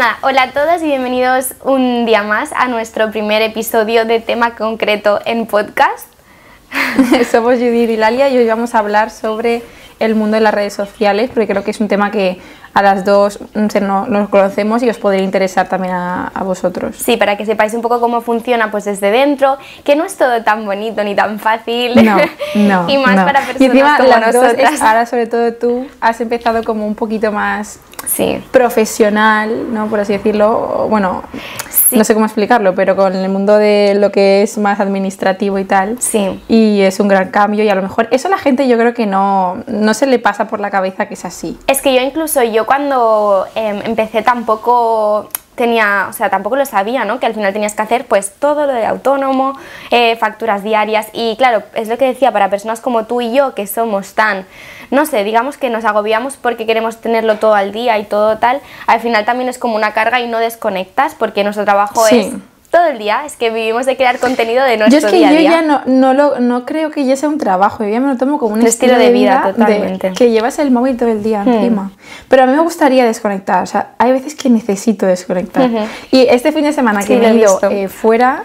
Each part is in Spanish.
nada, hola a todos y bienvenidos un día más a nuestro primer episodio de tema concreto en podcast. Somos Judith y Lalia y hoy vamos a hablar sobre el mundo de las redes sociales porque creo que es un tema que a las dos mm, nos conocemos y os podría interesar también a, vosotros. Sí, para que sepáis un poco cómo funciona pues desde dentro, que no es todo tan bonito ni tan fácil. No, no. y más para personas y encima, como las nosotras. Dos, ahora sobre todo tú has empezado como un poquito más sí. profesional, ¿no? Por así decirlo. Bueno, no sé cómo explicarlo, pero con el mundo de lo que es más administrativo y tal. Sí. Y es un gran cambio y a lo mejor eso a la gente yo creo que no, no se le pasa por la cabeza que es así. Es que yo incluso yo cuando em, empecé tampoco tenía, o sea, tampoco lo sabía, ¿no? Que al final tenías que hacer pues todo lo de autónomo, eh, facturas diarias y claro, es lo que decía para personas como tú y yo que somos tan, no sé, digamos que nos agobiamos porque queremos tenerlo todo al día y todo tal, al final también es como una carga y no desconectas porque nuestro trabajo Sí. es todo el día, es que vivimos de crear contenido de nuestro Yo es que día a yo ya no, no, lo, no creo que ya sea un trabajo, yo ya me lo tomo como un estilo, estilo de vida, vida, totalmente. de que llevas el móvil todo el día encima. Pero a mí me gustaría desconectar, o sea, hay veces que necesito desconectar. Y este fin de semana Sí, que me he ido eh, fuera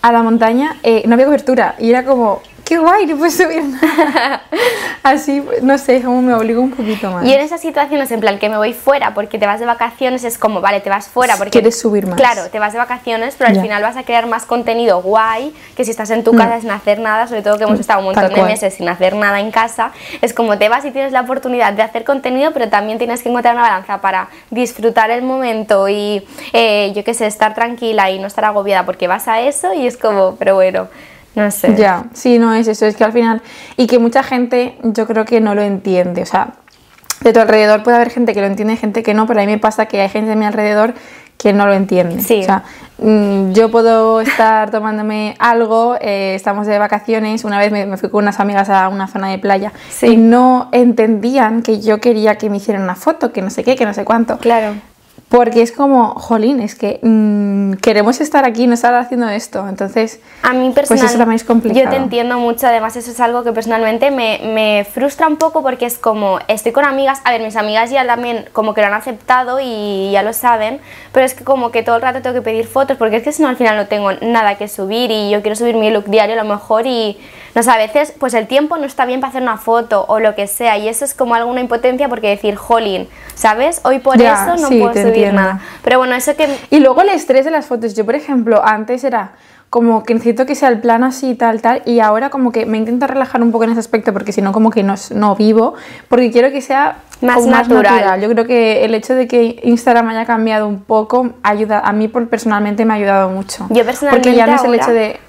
a la montaña, eh, no había cobertura y era como, qué guay, no puedes subir nada. Así, no sé, como me obligo un poquito más. Y en esas situaciones, en plan que me voy fuera porque te vas de vacaciones, es como, vale, te vas fuera porque... Quieres subir más. Claro, te vas de vacaciones, pero al Ya. final vas a crear más contenido guay que si estás en tu Mm. casa sin hacer nada, sobre todo que hemos estado un montón Tal de cual. meses sin hacer nada en casa, es como te vas y tienes la oportunidad de hacer contenido, pero también tienes que encontrar una balanza para disfrutar el momento y, eh, yo qué sé, estar tranquila y no estar agobiada porque vas a eso y es como, pero bueno, no sé. Ya, sí, no es eso, es que al final, y que mucha gente yo creo que no lo entiende, o sea, de tu alrededor puede haber gente que lo entiende, gente que no, pero a mí me pasa que hay gente de mi alrededor que no lo entiende. Sí. O sea, mm, yo puedo estar tomándome algo, eh, estamos de vacaciones, una vez me, me fui con unas amigas a una zona de playa Sí. y no entendían que yo quería que me hicieran una foto, que no sé qué, que no sé cuánto. Claro. Porque es como, jolín, es que mm, queremos estar aquí, no estar haciendo esto. Entonces, A mí Pues personalmente, eso también es complicado. yo te entiendo mucho, además eso es algo que personalmente me, me frustra un poco porque es como, estoy con amigas, a ver, mis amigas ya también como que lo han aceptado y ya lo saben, pero es que como que todo el rato tengo que pedir fotos porque es que si no al final no tengo nada que subir y yo quiero subir mi look diario a lo mejor y, no sé, a veces pues el tiempo no está bien para hacer una foto o lo que sea y eso es como alguna impotencia porque decir, jolín, ¿sabes? Hoy por Ya, eso no sí, puedo subir entiendo. nada. Pero bueno, eso que... Y luego el estrés de las fotos. Yo, por ejemplo, antes era como que necesito que sea el plano así, tal, tal, y ahora como que me intento relajar un poco en ese aspecto porque si no como que no, no vivo, porque quiero que sea Más natural. Yo creo que el hecho de que Instagram haya cambiado un poco ayuda, a mí por- personalmente me ha ayudado mucho. Yo personalmente Porque ya no es el ahora- hecho de...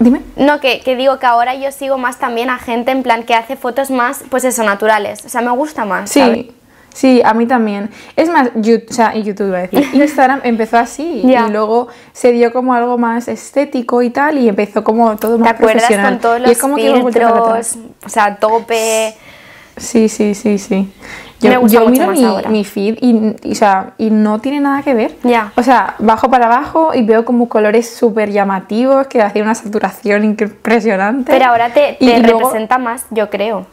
Dime. No, que, que digo que ahora yo sigo más también a gente en plan que hace fotos más, pues eso, naturales. O sea, me gusta más. ¿sabes? Sí, sí, a mí también. Es más, o sea, YouTube iba a decir, Instagram empezó así y luego se dio como algo más estético y tal y empezó como todo ¿Te más acuerdas profesional. con todos Y los es como que filtros? O sea, tope. Sí, sí, sí, sí. Me Yo, gusta yo mucho miro más mi, ahora. mi feed y, y, o sea, y no tiene nada que ver. Ya. O sea, bajo para abajo y veo como colores súper llamativos que hacen una saturación impresionante. Pero ahora te, Y te luego- representa más, yo creo.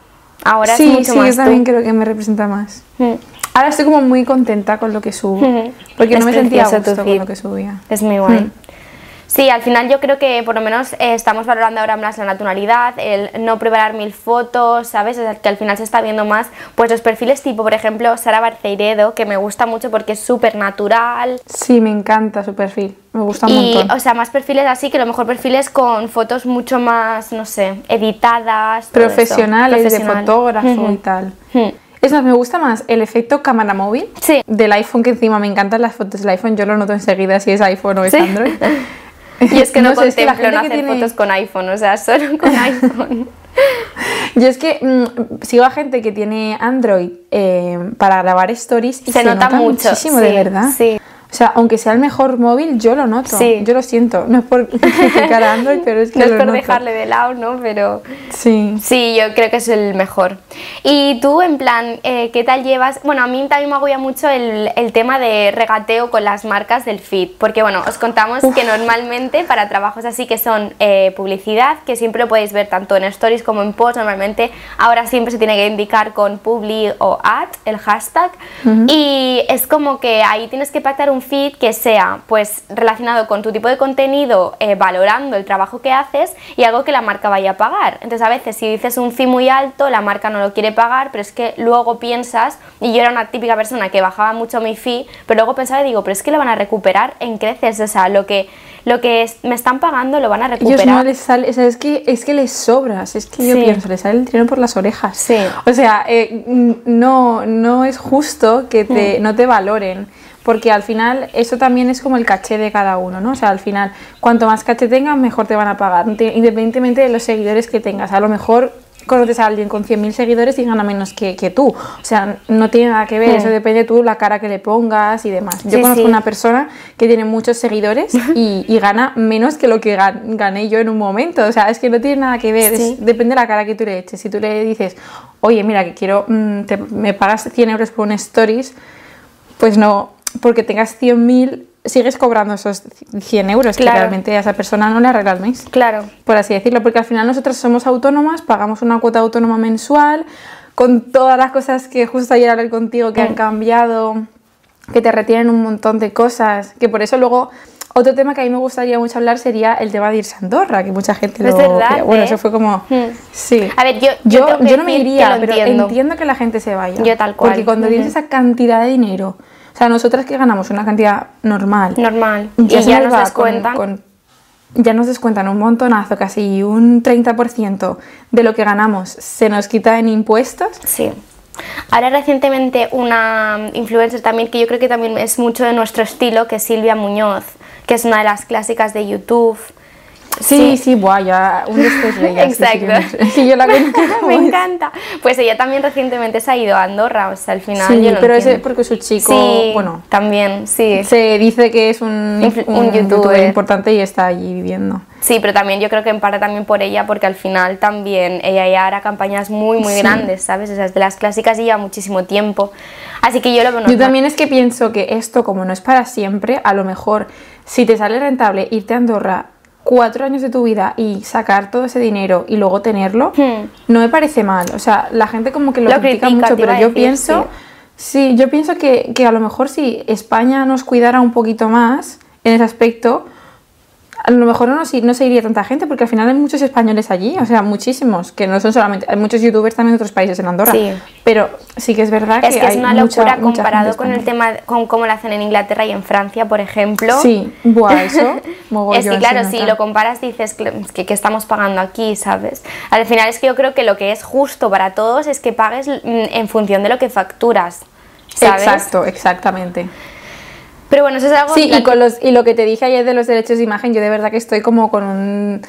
Ahora sí, es mucho sí, más yo también tú. creo que me representa más. Mm, Ahora estoy como muy contenta con lo que subo. Ujú. Porque Es no me sentía a gusto con lo que subía. Es muy guay. Mm. Sí, al final yo creo que por lo menos eh, estamos valorando ahora más la naturalidad, el no preparar mil fotos, ¿sabes? Es que al final se está viendo más pues los perfiles tipo, por ejemplo, Sara Barceiredo, que me gusta mucho porque es súper natural, Sí, me encanta su perfil. Me gusta un Y, montón. o sea, más perfiles así que a lo mejor perfiles con fotos mucho más, no sé, editadas. Profesionales, Profesional. de fotógrafo Ujú. y tal. Ujú. Es más, me gusta más el efecto cámara móvil Sí. del iPhone, que encima me encantan las fotos del iPhone. Yo lo noto enseguida si es iPhone o es Sí. Android. Y es que no, sé, es que la contemplo no que hacer tiene- fotos con iPhone, o sea, solo con iPhone. Yo es que mm, sigo a gente que tiene Android eh, para grabar stories y Se nota mucho, muchísimo, sí, de verdad. sí. O sea, aunque sea el mejor móvil, yo lo noto. Sí. Yo lo siento. No es por criticar a Android, pero es que no es lo por noto. dejarle de lado, ¿no? Pero Sí. sí, yo creo que es el mejor. Y tú, en plan, eh, ¿qué tal llevas? Bueno, a mí también me agobia mucho el, el tema de regateo con las marcas del feed, porque bueno, os contamos que normalmente para trabajos así que son eh, publicidad, que siempre lo podéis ver tanto en stories como en posts, normalmente ahora siempre se tiene que indicar con publi o ad, el hashtag, y es como que ahí tienes que pactar un feed que sea pues relacionado con tu tipo de contenido, eh, valorando el trabajo que haces y algo que la marca vaya a pagar. Entonces a veces si dices un fee muy alto, la marca no lo quiere pagar, pero es que luego piensas, y yo era una típica persona que bajaba mucho mi fee, pero luego pensaba y digo, pero es que lo van a recuperar en creces, o sea, lo que, lo que me están pagando lo van a Ellos recuperar. no les sale, o sea, es que, es que les sobras, es que yo Sí. pienso, les sale el dinero por las orejas. Sí. O sea, eh, no, no es justo que Mm. te, no te valoren, porque al final eso también es como el caché de cada uno, ¿no? O sea, al final, cuanto más caché tengas, mejor te van a pagar, independientemente de los seguidores que tengas. A lo mejor conoces a alguien con 100.000 seguidores y gana menos que, que tú. O sea, no tiene nada que ver, Mm. eso depende tú la cara que le pongas y demás. Yo Sí, conozco sí. una persona que tiene muchos seguidores y, y gana menos que lo que gan- gané yo en un momento. O sea, es que no tiene nada que ver. es- depende de la cara que tú le eches. Si tú le dices, oye, mira, que quiero, mm, te- me pagas 100 euros por un stories, pues no, porque tengas 100.000, sigues cobrando esos 100 euros Claro. que realmente a esa persona no le arregla el mes Claro. por así decirlo, porque al final nosotros somos autónomas, pagamos una cuota autónoma mensual, con todas las cosas que justo ayer hablé contigo que han cambiado, que te retienen un montón de cosas, que por eso luego otro tema que a mí me gustaría mucho hablar sería el tema de irse a Andorra, que mucha gente Es lo... verdad, que- bueno, ¿eh? eso fue como... Hmm. Sí. A ver, yo- yo, yo yo no me iría, pero entiendo. entiendo. que la gente se vaya. Yo tal cual. Porque cuando tienes esa cantidad de dinero, o sea, nosotras que ganamos una cantidad normal, Normal. ya y se ya nos descuentan. con- con- ya nos descuentan un montonazo, casi un 30% de lo que ganamos se nos quita en impuestos. Sí. Ahora recientemente una influencer también que yo creo que también es mucho de nuestro estilo, que es Silvia Muñoz, que es una de las clásicas de YouTube. Sí, sí, buah, ya un sí, sí que Exacto. Sí, yo la conozco. Me encanta. Pues ella también recientemente se ha ido a Andorra, o sea, al final Sí, yo lo pero entiendo. porque su chico, Sí, bueno, también, sí. se dice que es un, un un youtuber. youtuber importante y está allí viviendo. Sí, pero también yo creo que en parte también por ella, porque al final también ella ya hará campañas muy, muy Sí. grandes, ¿sabes? O sea, es de las clásicas y lleva muchísimo tiempo. Así que yo lo veo Yo también es que pienso que esto, como no es para siempre, a lo mejor si te sale rentable irte a Andorra cuatro años de tu vida y sacar todo ese dinero y luego tenerlo, Hmm. no me parece mal. O sea, la gente como que lo, Lo critica, critica, mucho, pero yo decir, pienso, sí. yo pienso que, que a lo mejor si España nos cuidara un poquito más en ese aspecto, a lo mejor no, no se iría tanta gente, porque al final hay muchos españoles allí, o sea, muchísimos, que no son solamente, hay muchos youtubers también de otros países en Andorra, Sí. pero sí que es verdad Es que, que es hay una locura mucha comparado con el tema, con cómo lo hacen en Inglaterra y en Francia, por ejemplo. Sí, buah, eso, es que claro, si lo comparas dices "Cl- es que, que estamos pagando aquí, ¿sabes? Al final es que yo creo que lo que es justo para todos es que pagues mm, en función de lo que facturas, ¿sabes? Exacto, exactamente. Pero bueno, eso es algo... Sí, y, con los, y lo que te dije ayer de los derechos de imagen, yo de verdad que estoy como con un,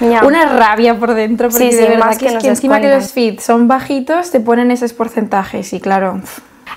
una rabia por dentro, porque Sí, sí, de verdad más que, que es nos que encima que los feeds son bajitos, te ponen esos porcentajes y claro,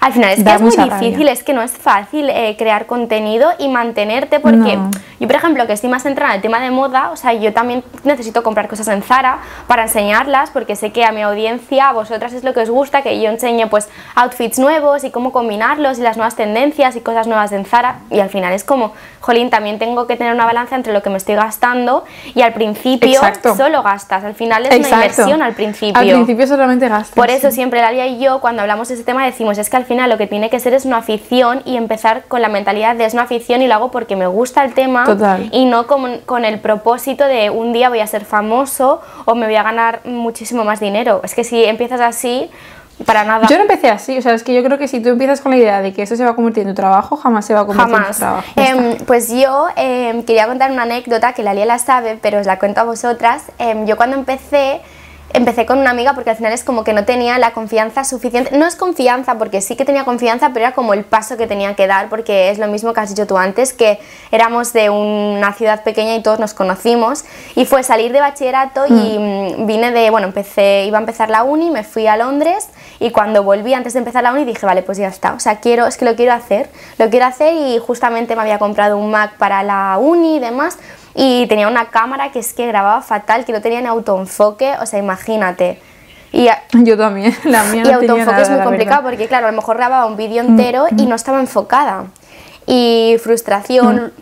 Al final es que es muy difícil, rabia. es que no es fácil eh, crear contenido y mantenerte porque No. Yo, por ejemplo, que estoy más centrada en el tema de moda, o sea, yo también necesito comprar cosas en Zara para enseñarlas porque sé que a mi audiencia, a vosotras es lo que os gusta, que yo enseñe pues outfits nuevos y cómo combinarlos y las nuevas tendencias y cosas nuevas en Zara y al final es como, jolín, también tengo que tener una balanza entre lo que me estoy gastando y al principio Exacto. solo gastas, al final es una Exacto. inversión al principio. Al principio solamente gastas. Por eso siempre Dalia y yo cuando hablamos de ese tema decimos es que al final lo que tiene que ser es una afición y empezar con la mentalidad de es una afición y lo hago porque me gusta el tema Total. y no con, con el propósito de un día voy a ser famoso o me voy a ganar muchísimo más dinero. Es que si empiezas así, para nada. Yo no empecé así, o sea, es que yo creo que si tú empiezas con la idea de que eso se va a convertir en tu trabajo, jamás se va a convertir en tu Jamás. trabajo. Em, pues yo em, quería contar una anécdota que la Lía la sabe, pero os la cuento a vosotras. Em, yo cuando empecé, empecé con una amiga porque al final es como que no tenía la confianza suficiente. No es confianza, porque sí que tenía confianza, pero era como el paso que tenía que dar, porque es lo mismo que has dicho tú antes, que éramos de una ciudad pequeña y todos nos conocimos. Y fue salir de bachillerato y mm, vine de, bueno, empecé, iba a empezar la uni, me fui a Londres y cuando volví antes de empezar la uni dije, vale, pues ya está. O sea, quiero, es que lo quiero hacer, lo quiero hacer y justamente me había comprado un Mac para la uni y demás y tenía una cámara que es que grababa fatal, que no tenía ni autoenfoque, o sea, imagínate. Y Yo también, la mía Y autoenfoque es muy complicado porque, claro, a lo mejor grababa un vídeo entero y no estaba enfocada. Y frustración.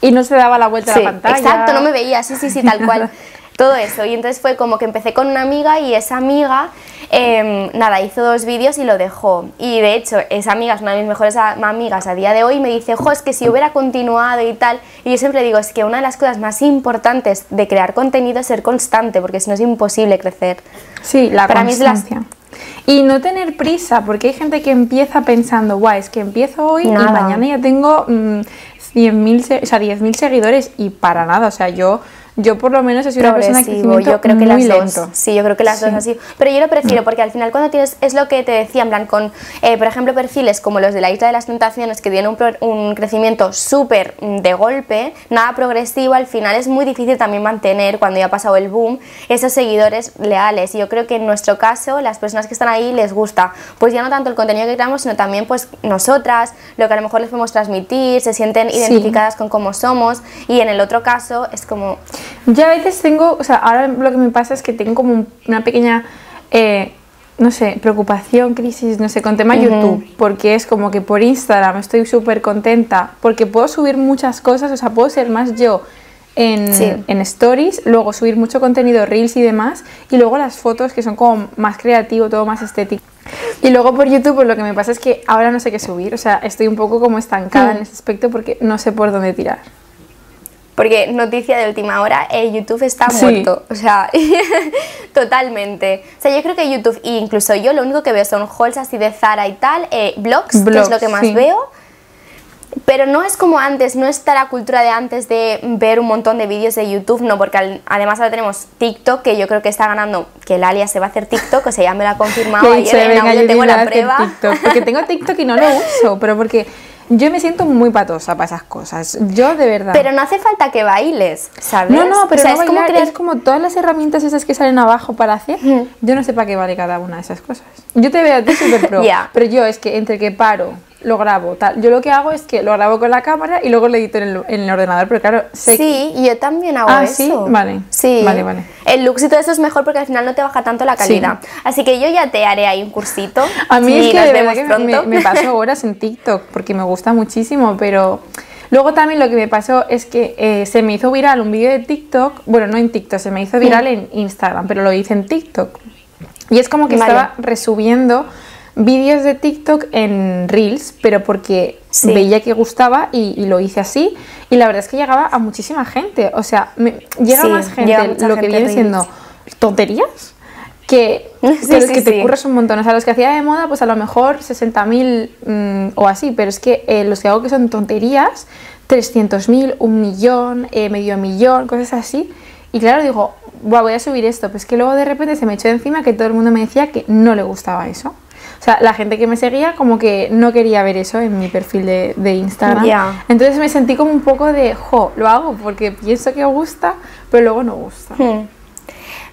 Y no se daba la vuelta a la pantalla. Exacto, no me veía, sí, sí, sí, tal cual. todo eso. Y entonces fue como que empecé con una amiga y esa amiga, em, nada, hizo dos vídeos y lo dejó. Y de hecho, esa amiga es una de mis mejores amigas a día de hoy y me dice, jo, es que si hubiera continuado y tal. Y yo siempre digo, es que una de las cosas más importantes de crear contenido es ser constante, porque si no es imposible crecer. Sí, la Para constancia. Y no tener prisa, porque hay gente que empieza pensando, guay, es que empiezo hoy y mañana ya tengo mm, 100.000 o sea, 10.000 seguidores y para nada, o sea, yo yo por lo menos he sido una persona que yo creo que las Dos, sí, yo creo que las dos así. Pero yo lo prefiero porque al final cuando tienes, es lo que te decía, en plan, con, eh, por ejemplo, perfiles como los de la Isla de las Tentaciones que tienen un, un crecimiento súper mm, de golpe, nada progresivo, al final es muy difícil también mantener, cuando ya ha pasado el boom, esos seguidores leales. Y yo creo que en nuestro caso, las personas que están ahí les gusta, pues ya no tanto el contenido que creamos, sino también pues nosotras, lo que a lo mejor les podemos transmitir, se sienten identificadas con cómo somos. Y en el otro caso es como yo a veces tengo, o sea, ahora lo que me pasa es que tengo como una pequeña, eh, no sé, preocupación, crisis, no sé, con tema YouTube, porque es como que por Instagram estoy súper contenta, porque puedo subir muchas cosas, o sea, puedo ser más yo en, en, stories, luego subir mucho contenido, reels y demás, y luego las fotos que son como más creativo, todo más estético. Y luego por YouTube, pues lo que me pasa es que ahora no sé qué subir, o sea, estoy un poco como estancada en ese aspecto porque no sé por dónde tirar. Porque noticia de última hora, eh, YouTube está muerto. O sea, totalmente. O sea, yo creo que YouTube, e incluso yo, lo único que veo son hauls así de Zara y tal, eh, blogs, que es lo que más veo. Pero no es como antes, no está la cultura de antes de ver un montón de vídeos de YouTube, no, porque además ahora tenemos TikTok, que yo creo que está ganando, que el alias se va a hacer TikTok, o sea, ya me lo ha confirmado ayer, en tengo la prueba. TikTok, porque tengo TikTok y no lo uso, pero porque yo me siento muy patosa para esas cosas. Yo de verdad. Pero no hace falta que bailes, ¿sabes? No, no, pero es, como es como todas las herramientas esas que salen abajo para hacer. Yo no sé para qué vale cada una de esas cosas. Yo te veo a ti súper pro. Pero yo es que entre que paro, lo grabo, tal. Yo lo que hago es que lo grabo con la cámara y luego lo edito en el, ordenador, pero claro, sé Sí, yo también hago ah, eso. ¿sí? Vale. Sí. Vale, vale. El Lux y todo eso es mejor porque al final no te baja tanto la calidad. Así que yo ya te haré ahí un cursito. A mí es que, de verdad que me, paso horas en TikTok porque me gusta muchísimo, pero Luego también lo que me pasó es que eh, se me hizo viral un vídeo de TikTok, bueno, no en TikTok, se me hizo viral en Instagram, pero lo hice en TikTok. Y es como que estaba resubiendo vídeos de TikTok en Reels, pero porque veía que gustaba y, lo hice así. Y la verdad es que llegaba a muchísima gente. O sea, llega más gente lo que viene siendo tonterías que, pero que te curras un montón. O sea, los que hacía de moda, pues a lo mejor 60.000 mm, o así, pero es que eh, los que hago que son tonterías, 300.000, un millón, eh, medio millón, cosas así. Y claro, digo, voy a subir esto. Pues que luego de repente se me echó encima que todo el mundo me decía que no le gustaba eso. O sea, la gente que me seguía como que no quería ver eso en mi perfil de, de Instagram. Entonces me sentí como un poco de, jo, lo hago porque pienso que gusta, pero luego no gusta. Hmm.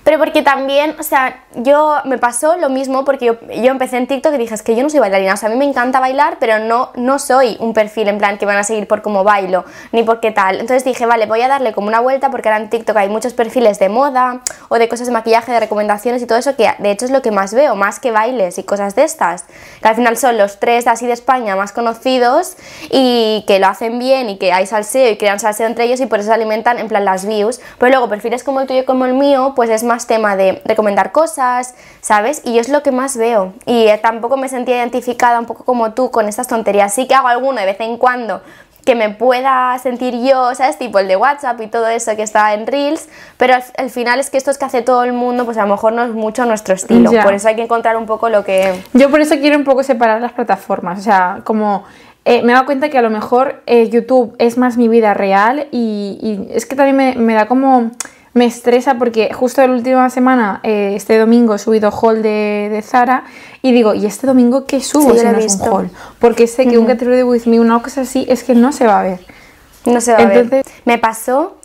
Pero porque también, o sea, yo me pasó lo mismo porque yo, yo, empecé en TikTok y dije, es que yo no soy bailarina, o sea, a mí me encanta bailar, pero no, no soy un perfil en plan que van a seguir por cómo bailo, ni por qué tal. Entonces dije, vale, voy a darle como una vuelta porque ahora en TikTok hay muchos perfiles de moda o de cosas de maquillaje, de recomendaciones y todo eso, que de hecho es lo que más veo, más que bailes y cosas de estas, que al final son los tres así de España más conocidos y que lo hacen bien y que hay salseo y crean salseo entre ellos y por eso se alimentan en plan las views. Pero luego perfiles como el tuyo y como el mío, pues es más tema de recomendar cosas, ¿sabes? Y yo es lo que más veo. Y eh, tampoco me sentía identificada un poco como tú con estas tonterías. Sí que hago alguno de vez en cuando que me pueda sentir yo, ¿sabes? Tipo el de WhatsApp y todo eso que está en Reels, pero al, final es que esto es que hace todo el mundo, pues a lo mejor no es mucho nuestro estilo. Por eso hay que encontrar un poco lo que... Yo por eso quiero un poco separar las plataformas, o sea, como... Eh, me he dado cuenta que a lo mejor eh, YouTube es más mi vida real y, y es que también me, me da como me estresa porque justo la última semana, eh, este domingo, he subido haul de, de, Zara y digo, ¿y este domingo qué subo Sí, si no es un haul? Porque sé que un Get Ready With Me, una cosa así, es que no se va a ver. No se va a Entonces- ver. Me pasó,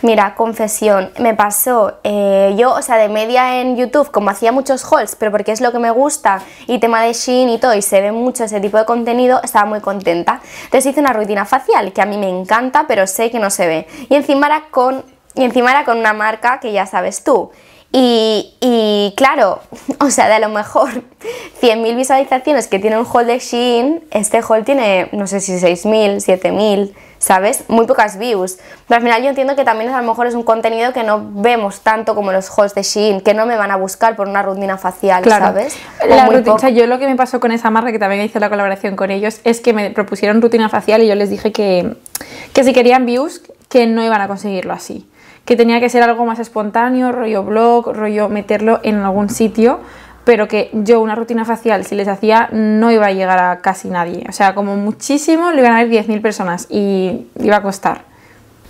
mira, confesión, me pasó, eh, yo, o sea, de media en YouTube, como hacía muchos hauls, pero porque es lo que me gusta, y tema de Shein y todo, y se ve mucho ese tipo de contenido, estaba muy contenta. Entonces hice una rutina facial, que a mí me encanta, pero sé que no se ve. Y encima era con, y encima era con una marca que ya sabes tú. Y, y claro, o sea, de a lo mejor 100.000 visualizaciones que tiene un haul de Shein, este haul tiene, no sé si 6.000, 7.000, ¿sabes? Muy pocas views. Pero al final yo entiendo que también a lo mejor es un contenido que no vemos tanto como los hauls de Shein, que no me van a buscar por una rutina facial, Claro. ¿sabes? O La rutina- o poco. sea, yo lo que me pasó con esa marca, que también hice la colaboración con ellos, es que me propusieron rutina facial y yo les dije que, que si querían views, que no iban a conseguirlo así. Que tenía que ser algo más espontáneo, rollo blog, rollo meterlo en algún sitio, pero que yo una rutina facial, si les hacía, no iba a llegar a casi nadie. O sea, como muchísimo, le iban a ver 10.000 personas y iba a costar.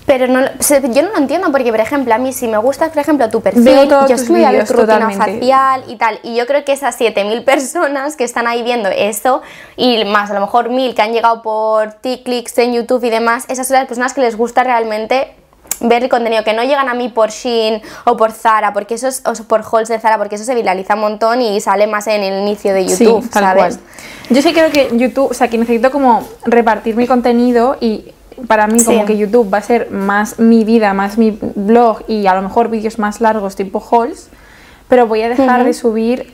Pero no, yo no lo entiendo porque, por ejemplo, a mí si me gusta, por ejemplo, tu perfil, Veo yo tus es que me voy a ver tu rutina totalmente. facial y tal. Y yo creo que esas 7.000 personas que están ahí viendo eso, y más a lo mejor 1.000 que han llegado por clics en YouTube y demás, esas son las personas que les gusta realmente ver el contenido, que no llegan a mí por Shein o por Zara, porque eso es, o por hauls de Zara, porque eso se viraliza un montón y sale más en el inicio de YouTube, sí, tal ¿sabes? cual. Yo sí creo que YouTube, o sea, que necesito como repartir mi contenido y para mí como Sí. que YouTube va a ser más mi vida, más mi blog y a lo mejor vídeos más largos tipo hauls, pero voy a dejar de subir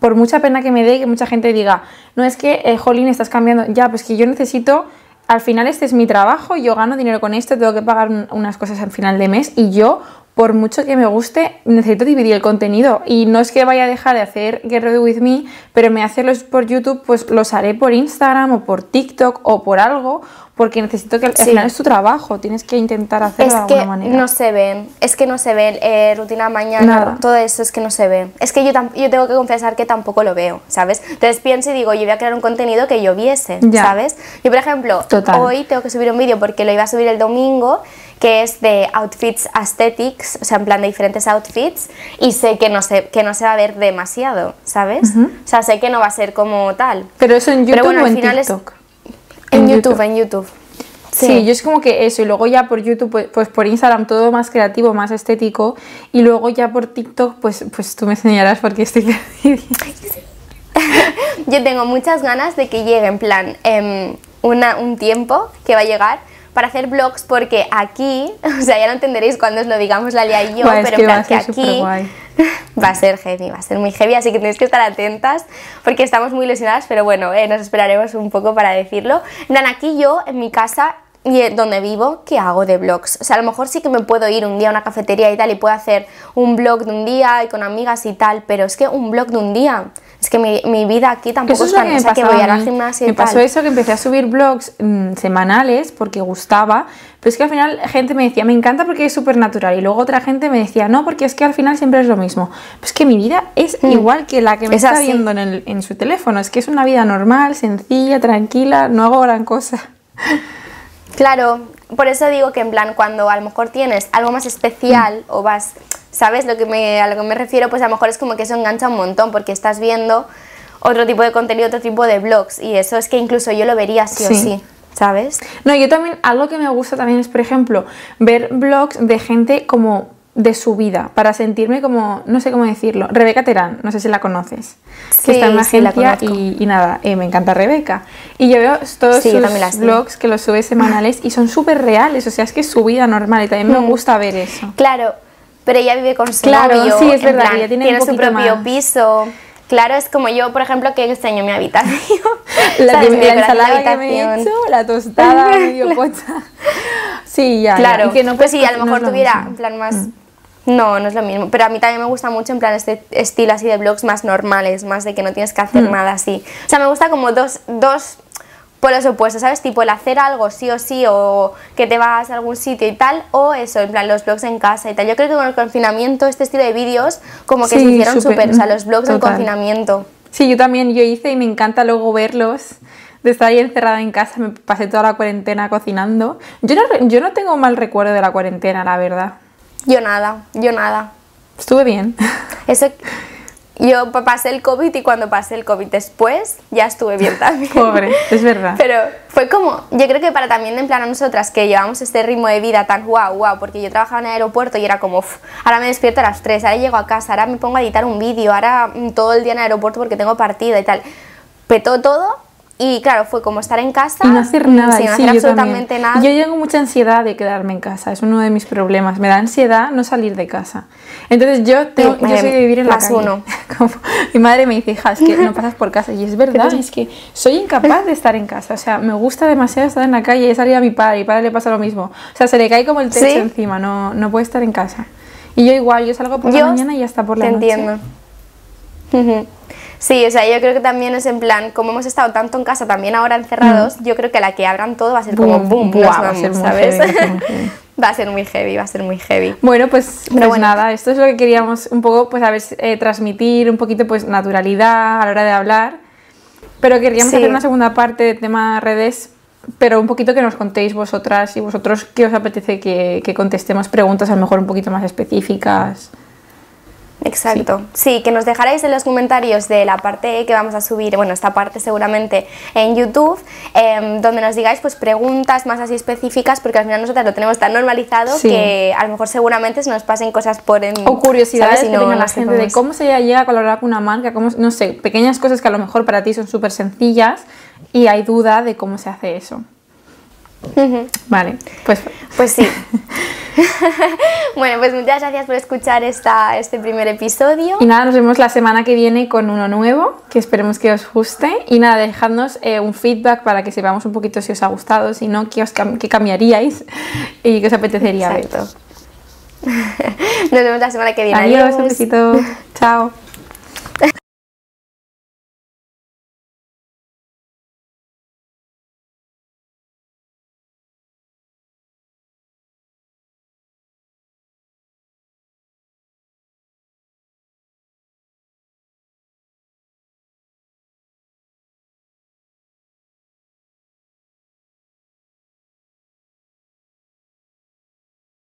por mucha pena que me dé que mucha gente diga, no es que eh, Jolín estás cambiando, ya, pues que yo necesito al final este es mi trabajo, yo gano dinero con esto, tengo que pagar un- unas cosas al final de mes y yo, por mucho que me guste, necesito dividir el contenido. Y no es que vaya a dejar de hacer Get Ready With Me, pero me hacerlos por YouTube, pues los haré por Instagram o por TikTok o por algo, porque necesito que al Sí. final es tu trabajo, tienes que intentar hacerlo Es de alguna que manera. no se ven, es que no se ven, eh, rutina mañana, Nada. todo eso es que no se ve. Es que yo, yo tengo que confesar que tampoco lo veo, ¿sabes? Entonces pienso y digo, yo voy a crear un contenido que yo viese, Ya. ¿sabes? Yo, por ejemplo, Total. hoy tengo que subir un vídeo porque lo iba a subir el domingo, que es de outfits aesthetics, o sea, en plan de diferentes outfits, y sé que no se, que no se va a ver demasiado, ¿sabes? O sea, sé que no va a ser como tal. Pero eso en YouTube Pero bueno, o al en es- En, YouTube, en YouTube. Sí. yo es como que eso, y luego ya por YouTube, pues, pues por Instagram todo más creativo, más estético, y luego ya por TikTok, pues, pues tú me enseñarás porque estoy perdida. Yo tengo muchas ganas de que llegue en plan em, una, un tiempo que va a llegar para hacer vlogs porque aquí, o sea, ya lo entenderéis cuando os lo digamos Lalia y yo, Buah, pero en plan que aquí. va a ser heavy, va a ser muy heavy, así que tenéis que estar atentas porque estamos muy ilusionadas, pero bueno, eh, nos esperaremos un poco para decirlo. Plan, aquí yo en mi casa y donde vivo, ¿qué hago de vlogs? O sea, a lo mejor sí que me puedo ir un día a una cafetería y tal y puedo hacer un vlog de un día y con amigas y tal, pero es que un vlog de un día, es que mi, mi vida aquí tampoco Eso es tan que me esa que voy a ir a al mí. gimnasio Me y tal. pasó eso que empecé a subir vlogs mm, semanales porque gustaba, pero es que al final gente me decía, me encanta porque es súper natural, y luego otra gente me decía, no, porque es que al final siempre es lo mismo. Pues que mi vida es igual que la que me Mm. Es está así. viendo en, el- en su teléfono, es que es una vida normal, sencilla, tranquila, no hago gran cosa. Claro, por eso digo que en plan cuando a lo mejor tienes algo más especial o vas, ¿sabes lo que me, a lo que me refiero? Pues a lo mejor es como que eso engancha un montón porque estás viendo otro tipo de contenido, otro tipo de vlogs y eso es que incluso yo lo vería sí, Sí. o sí, ¿sabes? No, yo también, algo que me gusta también es, por ejemplo, ver vlogs de gente como de su vida, para sentirme como, no sé cómo decirlo, Rebeca Terán, no sé si la conoces, Sí, que está en una sí, la agencia y, y nada, eh, me encanta Rebeca. Y yo veo todos Sí, la sus vlogs que los sube semanales y son súper reales, o sea, es que es su vida normal y también me Mm. gusta ver eso. Claro, pero ella vive con su Claro, novio, sí, es verdad, plan, ella tiene un su propio más. piso. Claro, es como yo, por ejemplo, que extraño mi habitación. La, ¿Sabes? la Mi decoración de ensalada que me he habitación. hecho, la tostada medio pocha. Sí, ya. ya. Claro, Y que no pues sí, a lo no mejor tuviera. Mm. en plan más... No, no es lo mismo, pero a mí también me gusta mucho en plan este estilo así de blogs más normales, más de que no tienes que hacer Mm. nada así. O sea, me gusta como dos, dos polos opuestos, ¿sabes? Tipo el hacer algo sí o sí o que te vas a algún sitio y tal, o eso, en plan los blogs en casa y tal. Yo creo que con el confinamiento este estilo de vídeos como que se hicieron súper, o sea, los blogs del confinamiento. Sí, yo también, yo hice y me encanta luego verlos. De estar ahí encerrada en casa, me pasé toda la cuarentena cocinando. Yo no, yo no tengo mal recuerdo de la cuarentena, la verdad. Yo nada, yo nada. Estuve bien. Eso, yo pa- pasé el COVID y cuando pasé el COVID después ya estuve bien también. Pobre, es verdad. Pero fue como, yo creo que para también en plan a nosotras que llevamos este ritmo de vida tan guau, guau, porque yo trabajaba en el aeropuerto y era como, "Uf, ahora me despierto a las 3, ahora llego a casa, ahora me pongo a editar un vídeo, ahora mm, todo el día en el aeropuerto porque tengo partida y tal. Petó todo y claro, fue como estar en casa Y no hacer nada, sin y sí, hacer yo absolutamente también. nada. Yo tengo mucha ansiedad de quedarme en casa, es uno de mis problemas. Me da ansiedad no salir de casa. Entonces yo, tengo, Sí, yo soy de vivir en la calle. uno. Como- mi madre me dice, hija, es que no pasas por casa. Y es verdad, es que soy incapaz de estar en casa. O sea, me gusta demasiado estar en la calle. He salido a mi padre, y mi padre le pasa lo mismo. O sea, se le cae como el techo ¿Sí? encima, no, no puede estar en casa. Y yo igual, yo salgo por la Yo mañana y ya está por la te noche. entiendo. Sí, o sea, yo creo que también es en plan, como hemos estado tanto en casa, también ahora encerrados, yo creo que la que abran todo va a ser como Boom, boom, va a ser muy ¿sabes? heavy, va a ser muy heavy. va a ser muy heavy. Bueno, pues, pues bueno. nada, esto es lo que queríamos un poco, pues a ver, eh, transmitir un poquito pues naturalidad a la hora de hablar, pero queríamos Sí. hacer una segunda parte de tema redes, pero un poquito que nos contéis vosotras y vosotros qué os apetece que, que contestemos preguntas a lo mejor un poquito más específicas. Exacto. Sí. que nos dejarais en los comentarios de la parte que vamos a subir, bueno, esta parte seguramente en YouTube, em, donde nos digáis pues preguntas más así específicas, porque al final nosotras lo tenemos tan normalizado Sí. que a lo mejor seguramente se nos pasen cosas por en, O curiosidades. Y que no tenga la gente de cómo se llega a colaborar con una marca, cómo, no sé, pequeñas cosas que a lo mejor para ti son súper sencillas y hay duda de cómo se hace eso. Vale, pues Pues sí. bueno, pues muchas gracias por escuchar esta, este primer episodio. Y nada, nos vemos la semana que viene con uno nuevo, que esperemos que os guste. Y nada, dejadnos eh, un feedback para que sepamos un poquito si os ha gustado, si no, qué, os cam- qué cambiaríais y qué os apetecería ver. Exacto. Nos vemos la semana que viene. Adiós, un besito. Chao.